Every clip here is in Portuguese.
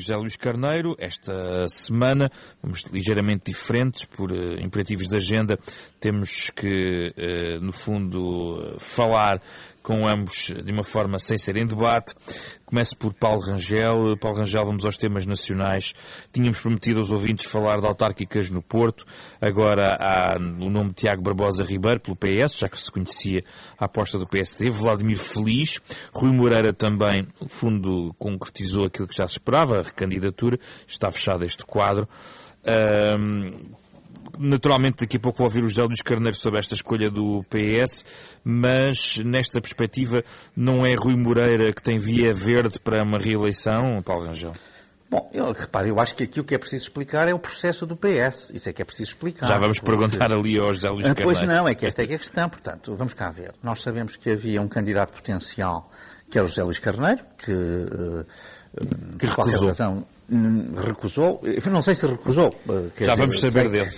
José Luís Carneiro, esta semana, vamos ligeiramente diferentes por uh, imperativos de agenda, temos que, uh, no fundo, falar com ambos de uma forma sem ser em debate. Começo por Paulo Rangel. Paulo Rangel, vamos aos temas nacionais. Tínhamos prometido aos ouvintes falar de autárquicas no Porto. Agora há o nome de Tiago Barbosa Ribeiro, pelo PS, já que se conhecia a aposta do PSD. Vladimir Feliz. Rui Moreira também, no fundo, concretizou aquilo que já se esperava, a recandidatura. Está fechado este quadro. Um, naturalmente daqui a pouco vou ouvir o José Luís Carneiro sobre esta escolha do PS, mas nesta perspectiva não é Rui Moreira que tem via verde para uma reeleição, Paulo Rangel? Bom, eu, repare, eu acho que aqui o que é preciso explicar é o processo do PS. Isso é que é preciso explicar. Já vamos porque... perguntar ali ao José Luís Carneiro. Pois não, é que esta é que é a questão. Portanto, vamos cá ver. Nós sabemos que havia um candidato potencial, que é o José Luís Carneiro, que, uh, que recusou. Razão, recusou, não sei se recusou. Já dizer, vamos saber sei, dele.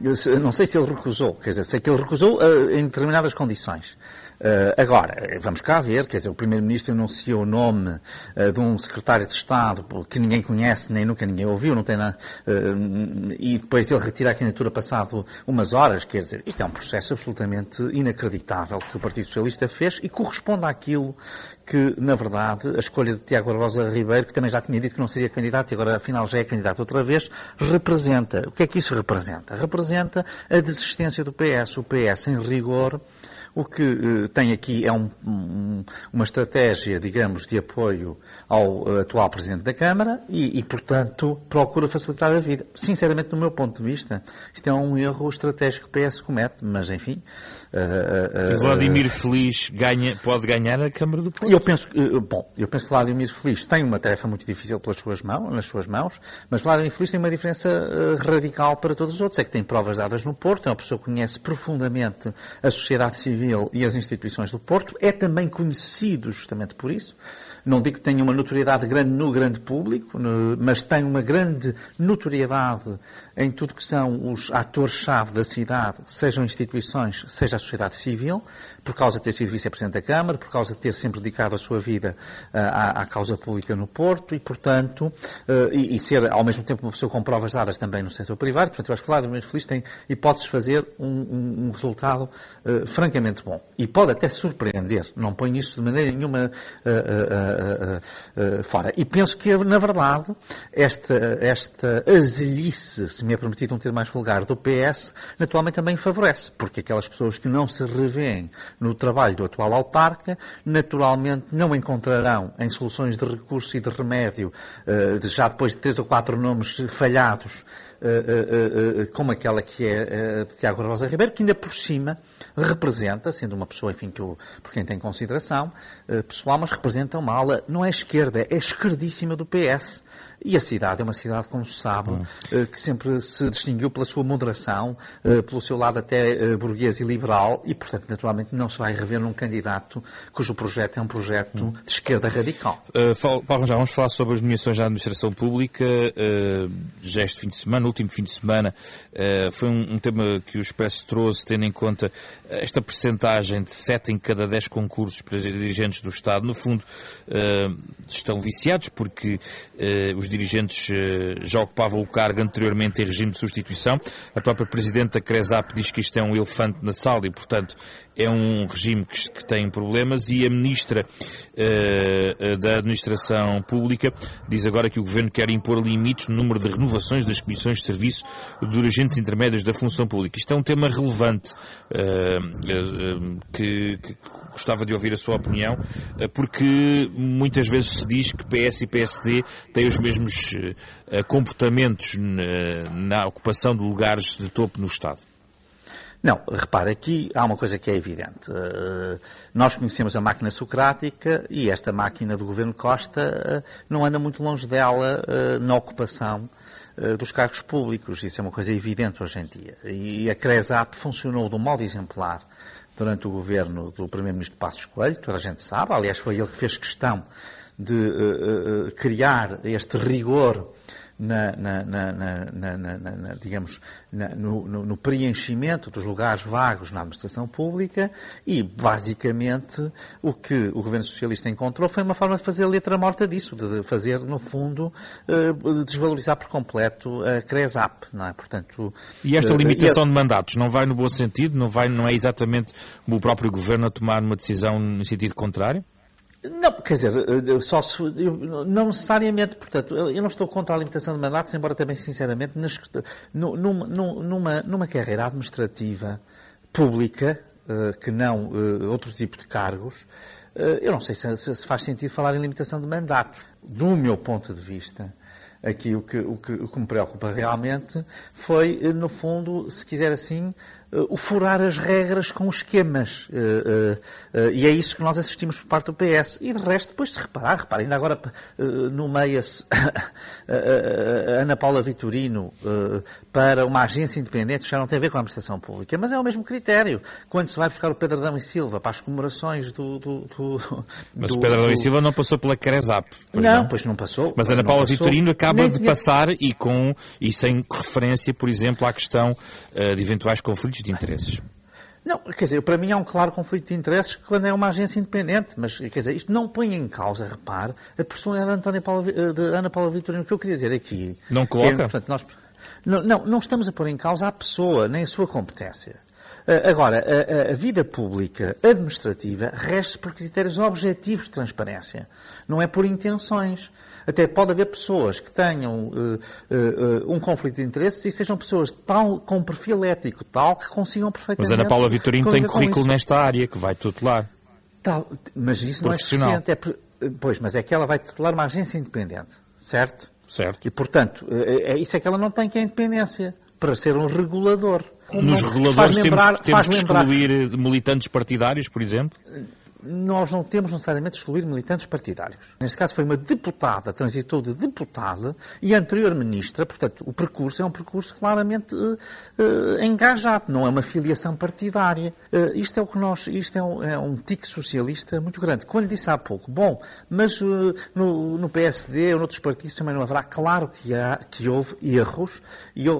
Não sei se ele recusou, quer dizer, sei que ele recusou uh, em determinadas condições. Uh, agora, vamos cá ver, quer dizer, o Primeiro-Ministro anunciou o nome uh, de um secretário de Estado que ninguém conhece, nem nunca ninguém ouviu, não tem nada, uh, e depois ele retira a candidatura passado umas horas, quer dizer, isto é um processo absolutamente inacreditável que o Partido Socialista fez e corresponde àquilo que, na verdade, a escolha de Tiago Barbosa Ribeiro, que também já tinha dito que não seria candidato e agora afinal já é candidato outra vez, representa. O que é que isso representa? Representa a desistência do PS. O PS, em rigor, o que uh, tem aqui é um, um, uma estratégia, digamos, de apoio ao uh, atual Presidente da Câmara e, e, portanto, procura facilitar a vida. Sinceramente, do meu ponto de vista, isto é um erro estratégico que o PS comete, mas enfim. Uh, Vladimir Feliz ganha, pode ganhar a Câmara do Porto? Eu penso, bom, eu penso que Vladimir Feliz tem uma tarefa muito difícil pelas suas mãos, nas suas mãos, mas Vladimir Feliz tem uma diferença radical para todos os outros. É que tem provas dadas no Porto, é uma pessoa que conhece profundamente a sociedade civil E as instituições do Porto, é também conhecido justamente por isso. Não digo que tenha uma notoriedade grande no grande público, mas tem uma grande notoriedade em tudo que são os atores-chave da cidade, sejam instituições, seja a sociedade civil, por causa de ter sido vice-presidente da Câmara, por causa de ter sempre dedicado a sua vida uh, à, à, causa pública no Porto e, portanto, uh, e, e, ser ao mesmo tempo uma pessoa com provas dadas também no setor privado. Portanto, eu acho que claro, o Feliz tem hipóteses de fazer um, um, um resultado uh, francamente bom. E pode até surpreender. Não põe isso de maneira nenhuma fora. E penso que, na verdade, esta, esta azelhice, se me é permitido um termo mais vulgar, do PS, naturalmente também favorece. Porque aquelas pessoas que não se revêem no trabalho do atual autarca, naturalmente não encontrarão em soluções de recurso e de remédio, já depois de três ou quatro nomes falhados, como aquela que é de Tiago Rosa Ribeiro, que ainda por cima representa, sendo uma pessoa, enfim, que eu, por quem tem consideração pessoal, mas representa uma ala, não é esquerda, é esquerdíssima do PS. E a cidade é uma cidade, como se sabe, hum. Eh, que sempre se distinguiu pela sua moderação, eh, pelo seu lado até eh, burguês e liberal, e, portanto, naturalmente não se vai rever num candidato cujo projeto é um projeto hum. de esquerda radical. Uh, Paulo, já vamos falar sobre as nomeações da administração pública. Uh, já este fim de semana, último fim de semana, uh, foi um, um, tema que o Expresso trouxe, tendo em conta esta percentagem de 7 em cada 10 concursos para dirigentes do Estado. No fundo, estão viciados porque os dirigentes eh, já ocupavam o cargo anteriormente em regime de substituição. A própria Presidente da CRESAP diz que isto é um elefante na sala e, portanto, é um regime que, que tem problemas e a Ministra uh, da Administração Pública diz agora que o Governo quer impor limites no número de renovações das comissões de serviço de dirigentes intermédios da função pública. Isto é um tema relevante uh, que, que gostava de ouvir a sua opinião, porque muitas vezes se diz que PS e PSD têm os mesmos comportamentos na, na ocupação de lugares de topo no Estado. Não, repare, aqui há uma coisa que é evidente. Uh, nós conhecemos a máquina socrática e esta máquina do governo Costa uh, não anda muito longe dela uh, na ocupação dos cargos públicos. Isso é uma coisa evidente hoje em dia. E a CRESAP funcionou de um modo exemplar durante o governo do Primeiro-Ministro Passos Coelho, toda a gente sabe. Aliás, foi ele que fez questão de criar este rigor na, na, na, digamos, no, no, preenchimento dos lugares vagos na administração pública e, basicamente, o que o governo socialista encontrou foi uma forma de fazer letra morta disso, de fazer, no fundo, uh, desvalorizar por completo a CRESAP, não é? Portanto, e esta uh, limitação de mandatos não vai no bom sentido? Não, vai, não é exatamente o próprio governo a tomar uma decisão no sentido contrário? Não, quer dizer, eh, só se, não necessariamente, portanto, eu não estou contra a limitação de mandatos, embora também, sinceramente, nas, numa, numa, numa carreira administrativa pública, eh, que não eh, outro tipo de cargos, eu não sei se, se faz sentido falar em limitação de mandatos. Do meu ponto de vista, aqui o que, o que, o que me preocupa realmente foi, no fundo, se quiser assim, o furar as regras com esquemas. Uh, uh, e é isso que nós assistimos por parte do PS. E de resto, depois de se reparar, repara, ainda agora nomeia-se Ana Paula Vitorino para uma agência independente, já não tem a ver com a administração pública, mas é o mesmo critério. Quando se vai buscar o Pedro Adão e Silva para as comemorações do... do, do mas do, o Pedro Adão e Silva não passou pela Cresap. Não, não, pois não passou. Mas Ana Paula Vitorino acaba de tinha... passar e, com, e sem referência, por exemplo, à questão de eventuais conflitos de interesses. Não, quer dizer, para mim há um claro conflito de interesses quando é uma agência independente, mas, quer dizer, isto não põe em causa, repare, a personalidade de, Paula, de Ana Paula Vitorino. O que eu queria dizer aqui... Não coloca? É, portanto, nós, não, não, não estamos a pôr em causa a pessoa, nem a sua competência. Uh, agora, a, a, vida pública administrativa resta por critérios objetivos de transparência, não é por intenções. Até pode haver pessoas que tenham uh, uh, um conflito de interesses e sejam pessoas tal, com um perfil ético tal que consigam perfeitamente. Mas Ana Paula Vitorino tem currículo nesta área que vai tutelar. Tal, mas isso não é suficiente. É, pois, mas é que ela vai tutelar uma agência independente, certo? Certo. E, portanto, é, é isso é que ela não tem, que é a independência, para ser um regulador. Nos reguladores temos, temos que excluir militantes partidários, por exemplo? Nós não temos necessariamente excluir militantes partidários. Neste caso foi uma deputada, transitou de deputada e anterior ministra, portanto, o percurso é um percurso claramente uh, uh, engajado, não é uma filiação partidária. Uh, isto é o que nós, isto é um, é um tique socialista muito grande. Quando disse há pouco, bom, mas no, no, PSD ou noutros partidos também não haverá, claro que, há, que houve erros,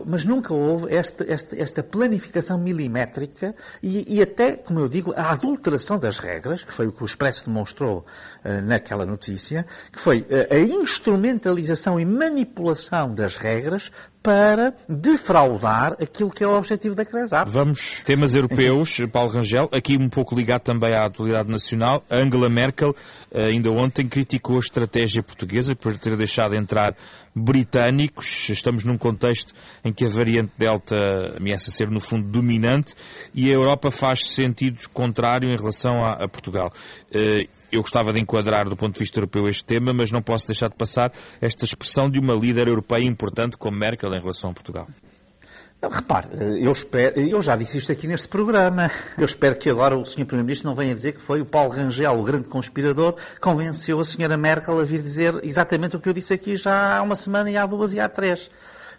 mas nunca houve esta, esta, esta planificação milimétrica e, e até, como eu digo, a adulteração das regras, foi o que o Expresso demonstrou uh, naquela notícia, que foi uh, a instrumentalização e manipulação das regras para defraudar aquilo que é o objetivo da CRESAP. Vamos, temas europeus, Paulo Rangel, aqui um pouco ligado também à atualidade nacional. Angela Merkel, eh, ainda ontem, criticou a estratégia portuguesa por ter deixado entrar britânicos. Estamos num contexto em que a variante Delta ameaça ser, no fundo, dominante e a Europa faz sentido contrário em relação a, a Portugal. Uh, eu gostava de enquadrar do ponto de vista europeu este tema, mas não posso deixar de passar esta expressão de uma líder europeia importante como Merkel em relação a Portugal. repare, eu, espero, eu já disse isto aqui neste programa. Eu espero que agora o Sr. Primeiro-Ministro não venha dizer que foi o Paulo Rangel, o grande conspirador, que convenceu a Sra. Merkel a vir dizer exatamente o que eu disse aqui já há uma semana e há duas e há três.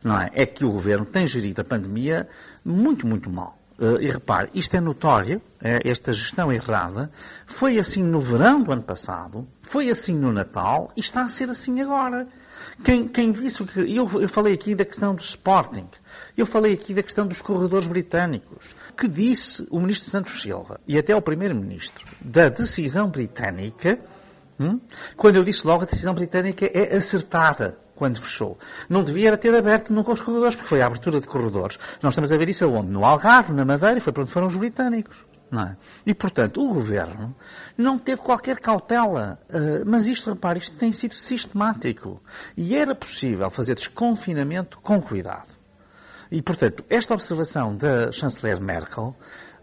Não é? É que o Governo tem gerido a pandemia muito, muito mal. Uh, e repare, isto é notório, é, esta gestão errada. Foi assim no verão do ano passado, foi assim no Natal e está a ser assim agora. Quem, quem disse que. Eu, eu falei aqui da questão do Sporting, eu falei aqui da questão dos corredores britânicos. Que disse o ministro Santos Silva e até o primeiro-ministro da decisão britânica, hum, quando eu disse logo a decisão britânica é acertada quando fechou. Não devia ter aberto nunca os corredores, porque foi a abertura de corredores. Nós estamos a ver isso aonde? No Algarve, na Madeira, foi para onde foram os britânicos. É? E, portanto, o governo não teve qualquer cautela. Uh, mas isto, repare, isto tem sido sistemático. E era possível fazer desconfinamento com cuidado. E, portanto, esta observação da chanceler Merkel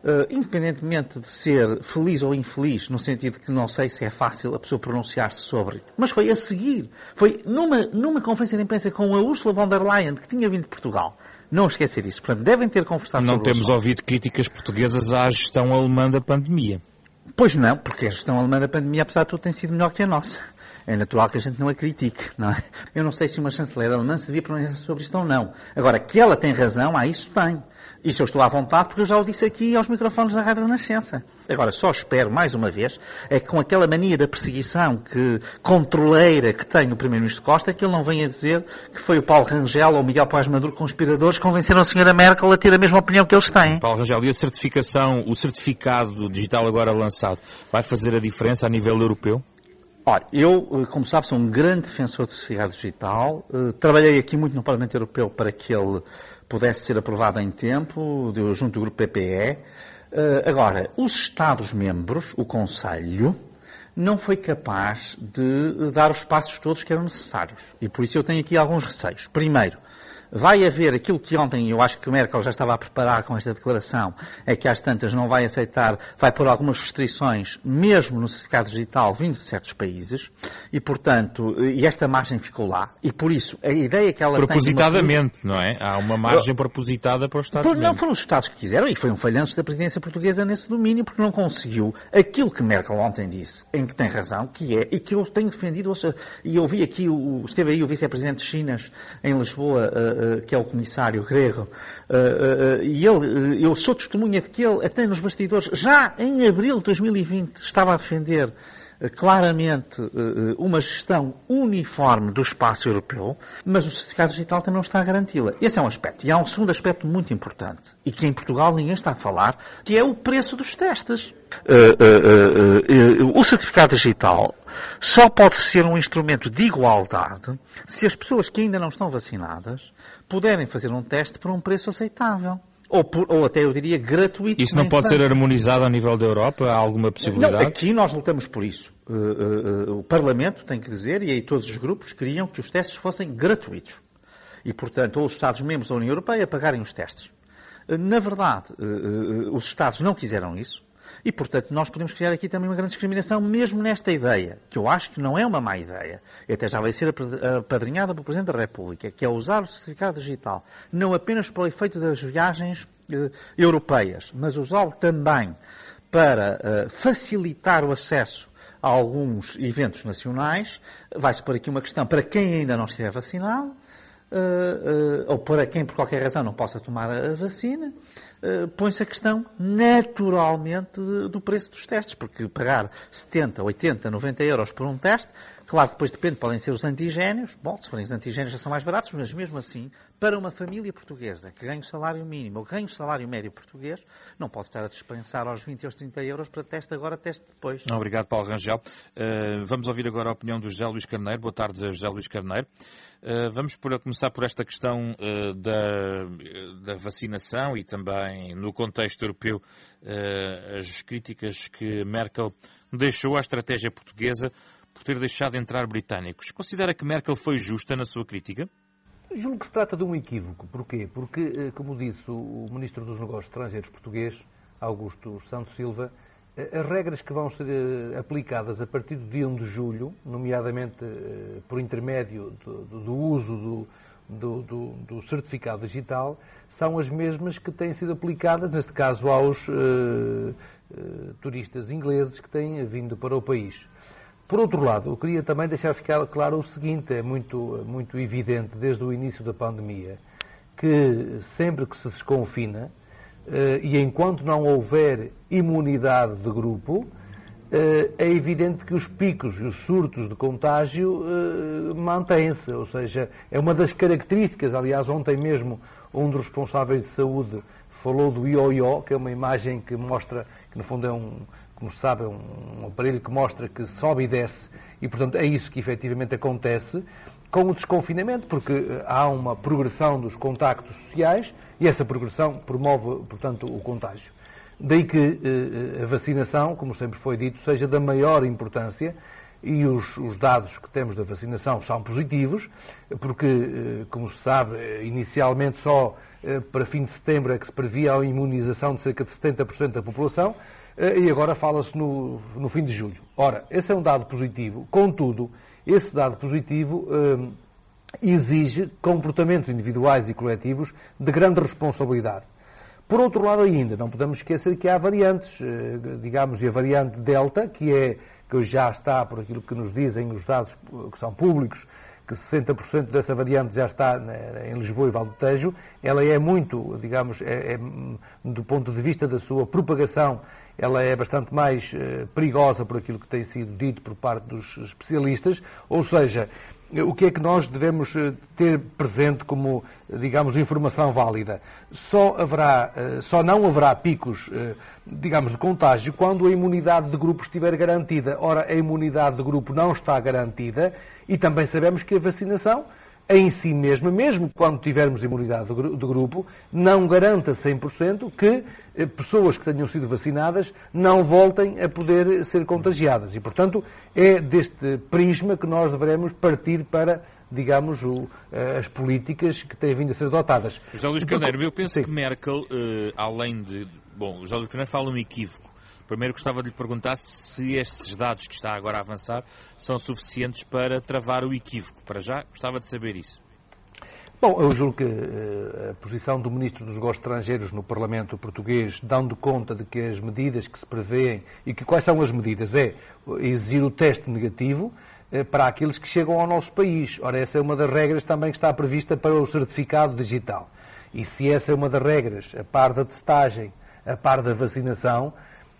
Uh, independentemente de ser feliz ou infeliz, no sentido que não sei se é fácil a pessoa pronunciar-se sobre, mas foi a seguir, foi numa, numa conferência de imprensa com a Ursula von der Leyen, que tinha vindo de Portugal. Não esquecer isso. Portanto, devem ter conversado não sobre Não temos ouvido críticas portuguesas à gestão alemã da pandemia. Pois não, porque a gestão alemã da pandemia, apesar de tudo, tem sido melhor que a nossa. é natural que a gente não a critique, não é? Eu não sei se uma chanceler alemã se devia pronunciar sobre isto ou não. Agora, que ela tem razão, ah, isso tem. Isso eu estou à vontade porque eu já o disse aqui aos microfones da Rádio Renascença. Agora, só espero, mais uma vez, é que com aquela mania da perseguição que, controleira que tem o Primeiro-Ministro Costa, que ele não venha dizer que foi o Paulo Rangel ou o Miguel Paz Maduro conspiradores que convenceram a senhora Merkel a ter a mesma opinião que eles têm. Paulo Rangel, e a certificação, o certificado digital agora lançado, vai fazer a diferença a nível europeu? Olha, eu, como sabe, sou um grande defensor do certificado digital. Uh, trabalhei aqui muito no Parlamento Europeu para que ele pudesse ser aprovado em tempo, junto do grupo PPE. Uh, agora, os Estados-membros, o Conselho, não foi capaz de dar os passos todos que eram necessários. E por isso eu tenho aqui alguns receios. Primeiro, vai haver aquilo que ontem eu acho que o Merkel já estava a preparar com esta declaração, é que às tantas não vai aceitar, vai pôr algumas restrições, mesmo no certificado digital, vindo de certos países, e portanto, e esta margem ficou lá, e por isso, a ideia que ela Propositadamente, tem... Uma... não é? Há uma margem propositada para os Estados Unidos. Não foram os Estados que quiseram, e foi um falhanço da presidência portuguesa nesse domínio, porque não conseguiu aquilo que Merkel ontem disse, em que tem razão, que é, e que eu tenho defendido, e eu vi aqui, o, esteve aí o vice-presidente de Chinas, em Lisboa, eh, que é o comissário grego, eh, eh, e ele, eu sou testemunha de que ele, até nos bastidores, já em abril de 2020, estava a defender claramente uma gestão uniforme do espaço europeu, mas o certificado digital também não está a garanti-la. Esse é um aspecto. E há um segundo aspecto muito importante, e que em Portugal ninguém está a falar, que é o preço dos testes. o certificado digital só pode ser um instrumento de igualdade se as pessoas que ainda não estão vacinadas puderem fazer um teste por um preço aceitável. Ou, por, ou, até eu diria gratuito. Isso não pode ser harmonizado a nível da Europa? Há alguma possibilidade? Não, aqui nós lutamos por isso. Uh, uh, uh, o Parlamento tem que dizer, e aí todos os grupos queriam que os testes fossem gratuitos. E, portanto, ou os Estados-membros da União Europeia pagarem os testes. Na verdade, os Estados não quiseram isso. E, portanto, nós podemos criar aqui também uma grande discriminação, mesmo nesta ideia, que eu acho que não é uma má ideia, e até já vai ser apadrinhada pelo Presidente da República, que é usar o certificado digital, não apenas para o efeito das viagens eh, europeias, mas usá-lo também para eh, facilitar o acesso a alguns eventos nacionais. Vai-se pôr aqui uma questão para quem ainda não estiver vacinado, Uh, uh, ou para quem por qualquer razão não possa tomar a vacina, uh, põe-se a questão naturalmente do preço dos testes, porque pagar 70, 80, 90 euros por um teste, claro, depois depende, podem ser os antigénios, bom, se forem os antigénios já são mais baratos, mas mesmo assim, para uma família portuguesa que ganha o salário mínimo ou ganha o salário médio português, não pode estar a dispensar aos 20 ou aos 30 euros para teste agora, teste depois. Obrigado, Paulo Rangel. vamos ouvir agora a opinião do José Luís Carneiro. Boa tarde, José Luís Carneiro. Eh, vamos por, começar por esta questão uh, da, da, vacinação e também no contexto europeu uh, as críticas que Merkel deixou à estratégia portuguesa por ter deixado entrar britânicos. Considera que Merkel foi justa na sua crítica? Julgo que se trata de um equívoco. Porquê? Porque, como disse o Ministro dos Negócios Estrangeiros português, Augusto Santos Silva, as regras que vão ser eh, aplicadas a partir do dia 1 de julho, nomeadamente eh, por intermédio do, do uso do, do, do, certificado digital, são as mesmas que têm sido aplicadas, neste caso, aos turistas ingleses que têm vindo para o país. Por outro lado, eu queria também deixar ficar claro o seguinte: é muito, muito evidente desde o início da pandemia que sempre que se desconfina, eh, e enquanto não houver imunidade de grupo, eh, é evidente que os picos e os surtos de contágio eh, mantêm-se. Ou seja, é uma das características. Aliás, ontem mesmo um dos responsáveis de saúde falou do ioió, que é uma imagem que mostra, que no fundo é um, como se sabe, é um aparelho que mostra que sobe e desce. E, portanto, é isso que efetivamente acontece com o desconfinamento, porque há uma progressão dos contactos sociais e essa progressão promove, portanto, o contágio. Daí que eh, a vacinação, como sempre foi dito, seja da maior importância e os, os, dados que temos da vacinação são positivos, porque, eh, como se sabe, inicialmente só eh, para fim de setembro é que se previa a imunização de cerca de 70% da população e agora fala-se no, no, fim de julho. Ora, esse é um dado positivo, contudo, esse dado positivo exige comportamentos individuais e coletivos de grande responsabilidade. Por outro lado ainda, não podemos esquecer que há variantes, eh, digamos, e a variante Delta, que é que já está, por aquilo que nos dizem os dados que são públicos, que 60% dessa variante já está em Lisboa e Val do Tejo, ela é muito, digamos, é, é, do ponto de vista da sua propagação, ela é bastante mais eh, perigosa por aquilo que tem sido dito por parte dos especialistas, ou seja, o que é que nós devemos eh, ter presente como, digamos, informação válida? Só, haverá, eh, só não haverá picos, digamos, de contágio quando a imunidade de grupo estiver garantida. Ora, a imunidade de grupo não está garantida e também sabemos que a vacinação em si mesma, mesmo quando tivermos imunidade do grupo, não garanta 100% que eh, pessoas que tenham sido vacinadas não voltem a poder ser contagiadas. E, portanto, é deste prisma que nós devemos partir para digamos, o, eh, as políticas que têm vindo a ser adotadas. José Luís Carneiro, eu penso Sim. que Merkel, eh, além de... Bom, José Luís Carneiro fala um equívoco Primeiro gostava de lhe perguntar se estes dados que está agora a avançar são suficientes para travar o equívoco. Para já, gostava de saber isso. Bom, eu julgo que uh, a posição do Ministro dos Negócios Estrangeiros no Parlamento Português, dando conta de que as medidas que se prevêem e que quais são as medidas, é exigir o teste negativo uh, para aqueles que chegam ao nosso país. Ora, essa é uma das regras também que está prevista para o certificado digital. E se essa é uma das regras, a par da testagem, a par da vacinação,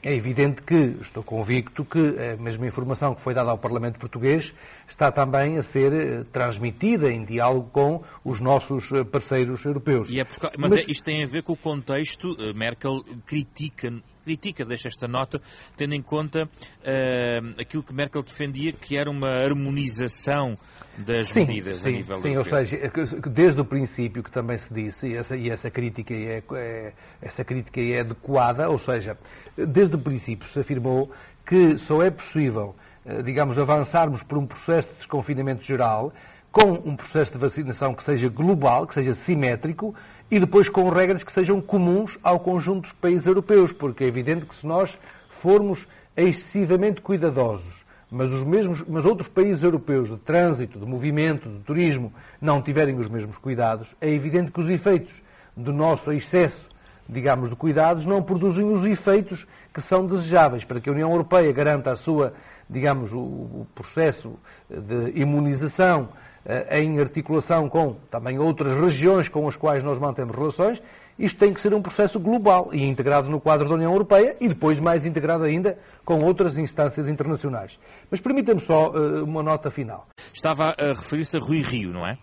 é evidente que, estou convicto que a mesma informação que foi dada ao Parlamento Português está também a ser eh, transmitida em diálogo com os nossos eh, parceiros europeus. É por... mas, mas... É, isto tem a ver com o contexto. Eh, Merkel critica critica, deixa esta nota, tendo em conta uh, aquilo que Merkel defendia, que era uma harmonização das sim, medidas sim, a nível sim, europeu. ou seja, desde o princípio que também se disse, e essa, e essa, crítica, é, é, essa crítica é adequada, ou seja, desde o princípio se afirmou que só é possível, eh, digamos, avançarmos por um processo de desconfinamento geral com um processo de vacinação que seja global, que seja simétrico e depois com regras que sejam comuns ao conjunto dos países europeus, porque é evidente que se nós formos excessivamente cuidadosos mas os mesmos, mas outros países europeus de trânsito, de movimento, de turismo, não tiverem os mesmos cuidados, é evidente que os efeitos do nosso excesso, digamos, de cuidados não produzem os efeitos que são desejáveis para que a União Europeia garanta a sua, digamos, o, processo de imunização eh, em articulação com também outras regiões com as quais nós mantemos relações isto tem que ser um processo global e integrado no quadro da União Europeia e depois mais integrado ainda com outras instâncias internacionais. Mas permita-me só uh, uma nota final. Estava a referir-se a Rui Rio, não é?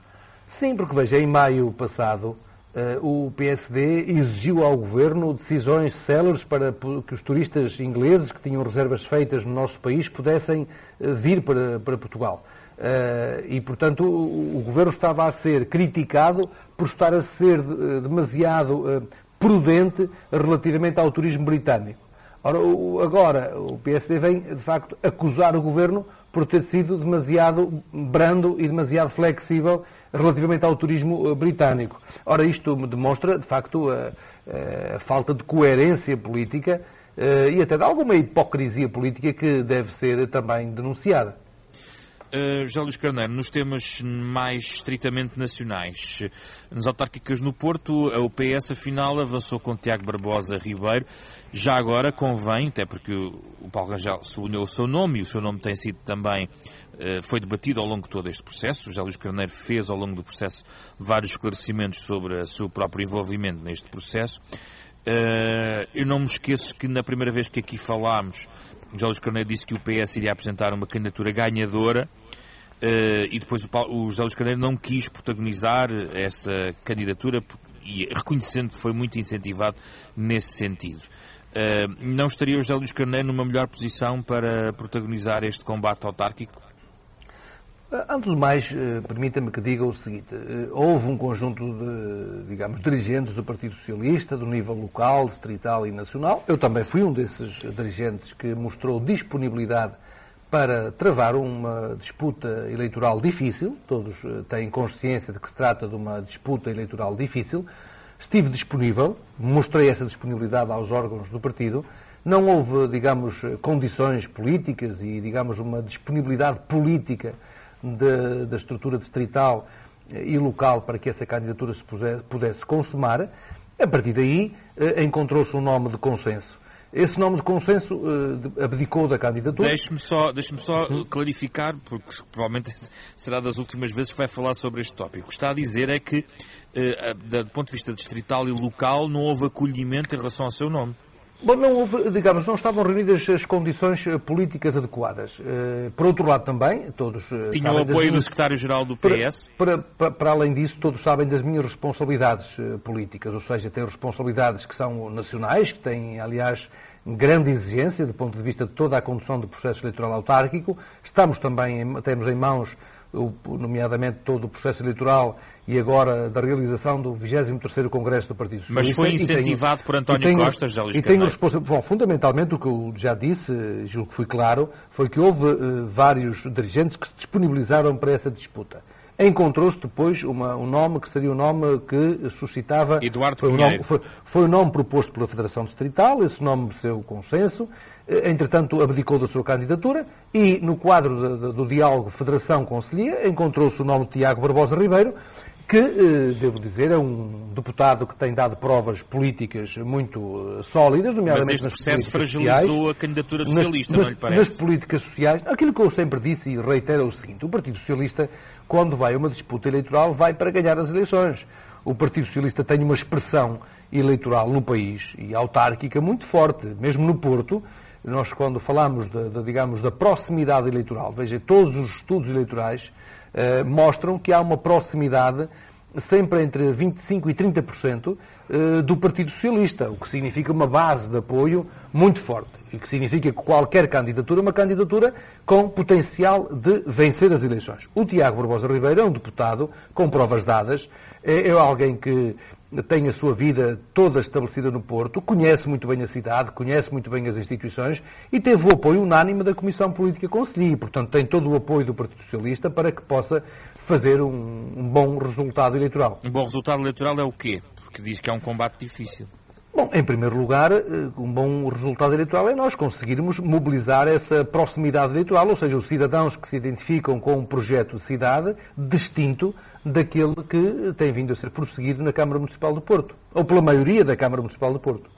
Sim, porque veja, em maio passado uh, o PSD exigiu ao Governo decisões céleres para que os turistas ingleses que tinham reservas feitas no nosso país pudessem uh, vir para, para Portugal. Uh, e, portanto, o, o, Governo estava a ser criticado por estar a ser uh, demasiado uh, prudente relativamente ao turismo britânico. Ora, agora, o PSD vem, de facto, acusar o Governo por ter sido demasiado brando e demasiado flexível relativamente ao turismo britânico. Ora, isto demonstra, de facto, a, a falta de coerência política e até de alguma hipocrisia política que deve ser também denunciada. Uh, José Luís Carneiro, nos temas mais estritamente nacionais, nas autárquicas no Porto, o PS afinal avançou com Tiago Barbosa Ribeiro. Já agora convém, até porque o Paulo Rangel sublinhou o seu nome e o seu nome tem sido também, uh, foi debatido ao longo de todo este processo. O José Luís Carneiro fez ao longo do processo vários esclarecimentos sobre o seu próprio envolvimento neste processo. Uh, eu não me esqueço que na primeira vez que aqui falámos, José Luís Carneiro disse que o PS iria apresentar uma candidatura ganhadora Uh, e depois o, o José Luís Carneiro não quis protagonizar essa candidatura e reconhecendo que foi muito incentivado nesse sentido. Uh, não estaria o José Luís Carneiro numa melhor posição para protagonizar este combate autárquico? Eh, antes de mais, permita-me que diga o seguinte: houve um conjunto de, digamos, dirigentes do Partido Socialista, do nível local, distrital e nacional. Eu também fui um desses dirigentes que mostrou disponibilidade para travar uma disputa eleitoral difícil, todos eh, têm consciência de que se trata de uma disputa eleitoral difícil. Estive disponível, mostrei essa disponibilidade aos órgãos do partido. Não houve, digamos, condições políticas e, digamos, uma disponibilidade política de, da estrutura distrital eh, e local para que essa candidatura se pudesse consumar. A partir daí, eh, encontrou-se um nome de consenso esse nome de consenso uh, abdicou da candidatura. Deixe-me só, deixe só clarificar, porque provavelmente será das últimas vezes que vai falar sobre este tópico. O que está a dizer é que, uh, do ponto de vista distrital e local, não houve acolhimento em relação ao seu nome. Bom, não houve, digamos, não estavam reunidas as condições eh, políticas adequadas. Por outro lado também, todos... Tinham o apoio do secretário-geral do PS? Para, para, para, além disso, todos sabem das minhas responsabilidades políticas, ou seja, tenho responsabilidades que são nacionais, que têm, aliás, grande exigência do ponto de vista de toda a condução do processo eleitoral autárquico. Estamos também, temos em mãos, nomeadamente, todo o processo eleitoral e agora da realização do 23º Congresso do Partido Socialista. Mas foi incentivado tenho, por António tenho, Costa, José Luís E tenho Bom, fundamentalmente, o que eu já disse, julgo que fui claro, foi que houve uh, vários dirigentes que se disponibilizaram para essa disputa encontrou-se depois uma, um nome que seria o um nome que suscitava. Eduardo foi o nome, foi, foi o nome proposto pela Federação Distrital, esse nome mereceu consenso, eh, entretanto abdicou da sua candidatura e, no quadro de, de, do diálogo Federação-Conselhia, encontrou-se o nome de Tiago Barbosa Ribeiro, que, eh, devo dizer, é um deputado que tem dado provas políticas muito eh, sólidas, nomeadamente Mas este processo fragilizou sociais, a candidatura socialista, nas, não lhe parece? Nas políticas sociais, aquilo que eu sempre disse e reitero é o seguinte, o Partido Socialista, quando vai a uma disputa eleitoral, vai para ganhar as eleições. O Partido Socialista tem uma expressão eleitoral no país e autárquica muito forte, mesmo no Porto, nós quando falamos, de, digamos, da proximidade eleitoral, veja, todos os estudos eleitorais mostram que há uma proximidade sempre entre 25% e 30% eh, do Partido Socialista, o que significa uma base de apoio muito forte e que significa que qualquer candidatura é uma candidatura com potencial de vencer as eleições. O Tiago Barbosa Ribeiro é um deputado com provas dadas, é, é alguém que tem a sua vida toda estabelecida no Porto, conhece muito bem a cidade, conhece muito bem as instituições e teve o apoio unânime da Comissão Política Conselhia. Portanto, tem todo o apoio do Partido Socialista para que possa fazer um, um bom resultado eleitoral. Um bom resultado eleitoral é o quê? Porque diz que é um combate difícil. Bom, em primeiro lugar, eh, um bom resultado eleitoral é nós conseguirmos mobilizar essa proximidade eleitoral, ou seja, os cidadãos que se identificam com um projeto de cidade distinto daquele que tem vindo a ser prosseguido na Câmara Municipal do Porto, ou pela maioria da Câmara Municipal do Porto.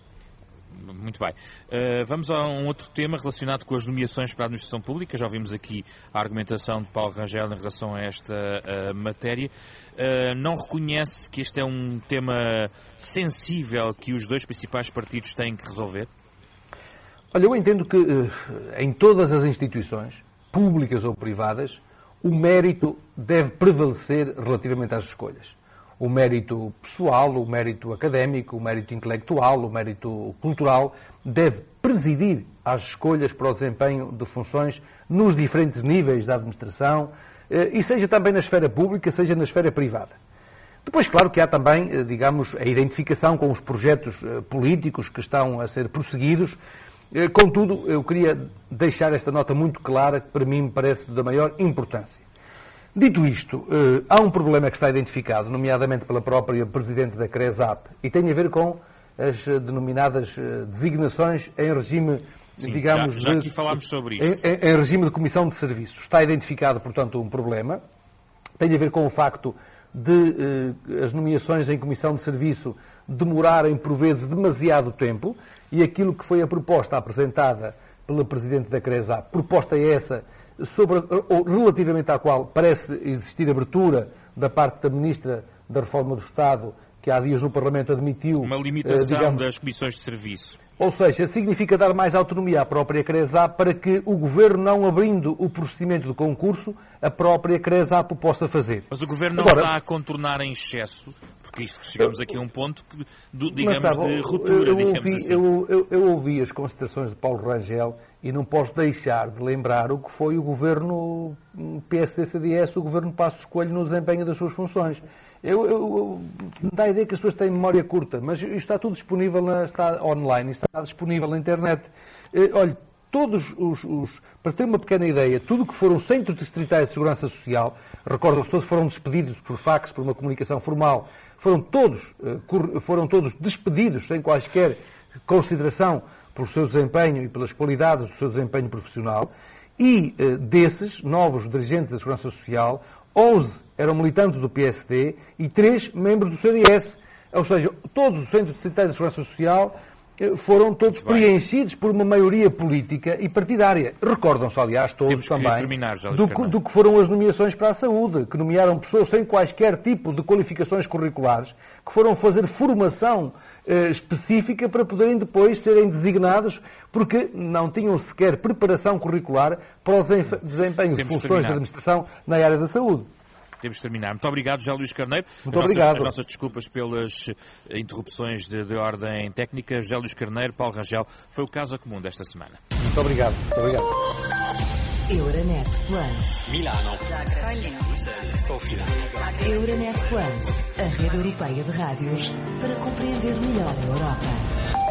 Muito bem. Uh, vamos a um outro tema relacionado com as nomeações para a administração pública. Já ouvimos aqui a argumentação de Paulo Rangel em relação a esta uh, matéria. Uh, não reconhece que este é um tema sensível que os dois principais partidos têm que resolver? Olha, eu entendo que em todas as instituições, públicas ou privadas, o mérito deve prevalecer relativamente às escolhas. O mérito pessoal, o mérito académico, o mérito intelectual, o mérito cultural deve presidir às escolhas para o desempenho de funções nos diferentes níveis da administração, eh, e seja também na esfera pública, seja na esfera privada. Depois, claro que há também, eh, digamos, a identificação com os projetos eh, políticos que estão a ser prosseguidos. Contudo, eu queria deixar esta nota muito clara, que para mim me parece da maior importância. Dito isto, há um problema que está identificado, nomeadamente pela própria Presidente da CRESAP, e tem a ver com as denominadas designações em regime Sim, digamos, já, já aqui falámos sobre isto. Em, em, regime de comissão de serviços. Está identificado, portanto, um problema. Tem a ver com o facto de eh, as nomeações em comissão de serviço demorarem, por vezes, demasiado tempo e aquilo que foi a proposta apresentada pela Presidente da CRESA, proposta é essa, sobre, ou, relativamente à qual parece existir abertura da parte da Ministra da Reforma do Estado, que há dias no Parlamento admitiu... Uma limitação eh, digamos, das comissões de serviço. Ou seja, significa dar mais autonomia à própria CRESAP para que o Governo, não abrindo o procedimento de concurso, a própria CRESAP o possa fazer. Mas o Governo não Agora, está a contornar em excesso, porque isto chegamos aqui a um ponto, digamos, sabe, de ruptura, eu, eu ouvi, assim. eu, eu, eu ouvi as considerações de Paulo Rangel e não posso deixar de lembrar o que foi o Governo PSD-CDS, o Governo Passos Coelho no desempenho das suas funções. Eu, eu, eu, dá a ideia que as pessoas têm memória curta, mas isto está tudo disponível, na, está online, está disponível na internet. Eh, olha, todos os, os, Para ter uma pequena ideia, tudo que foram centros distritais de segurança social, recordam-se, todos foram despedidos por fax, por uma comunicação formal, foram todos, eh, foram todos despedidos sem quaisquer consideração pelo seu desempenho e pelas qualidades do seu desempenho profissional. E eh, desses novos dirigentes da Segurança Social, 11 eram militantes do PSD e 3 membros do CDS. Ou seja, todos os centros de de segurança social foram todos preenchidos por uma maioria política e partidária. Recordam-se, aliás, todos também terminar, do, que- do que foram as nomeações para a saúde, que nomearam pessoas sem quaisquer tipo de qualificações curriculares, que foram fazer formação eh, específica para poderem depois serem designados, porque não tinham sequer preparação curricular para o desemfe- desempenho de Temos que funções de administração na área da saúde. Temos de terminar. Muito obrigado, José Luís Carneiro. Muito as obrigado. Nossas, as nossas desculpas pelas eh, interrupções de, de ordem técnica. José Luís Carneiro, Paulo Rangel, foi o caso comum desta semana. Muito obrigado. Muito obrigado. Euronet Plus. Milano. Sofia. Euronet Plus, a rede europeia de rádios para compreender melhor a Europa.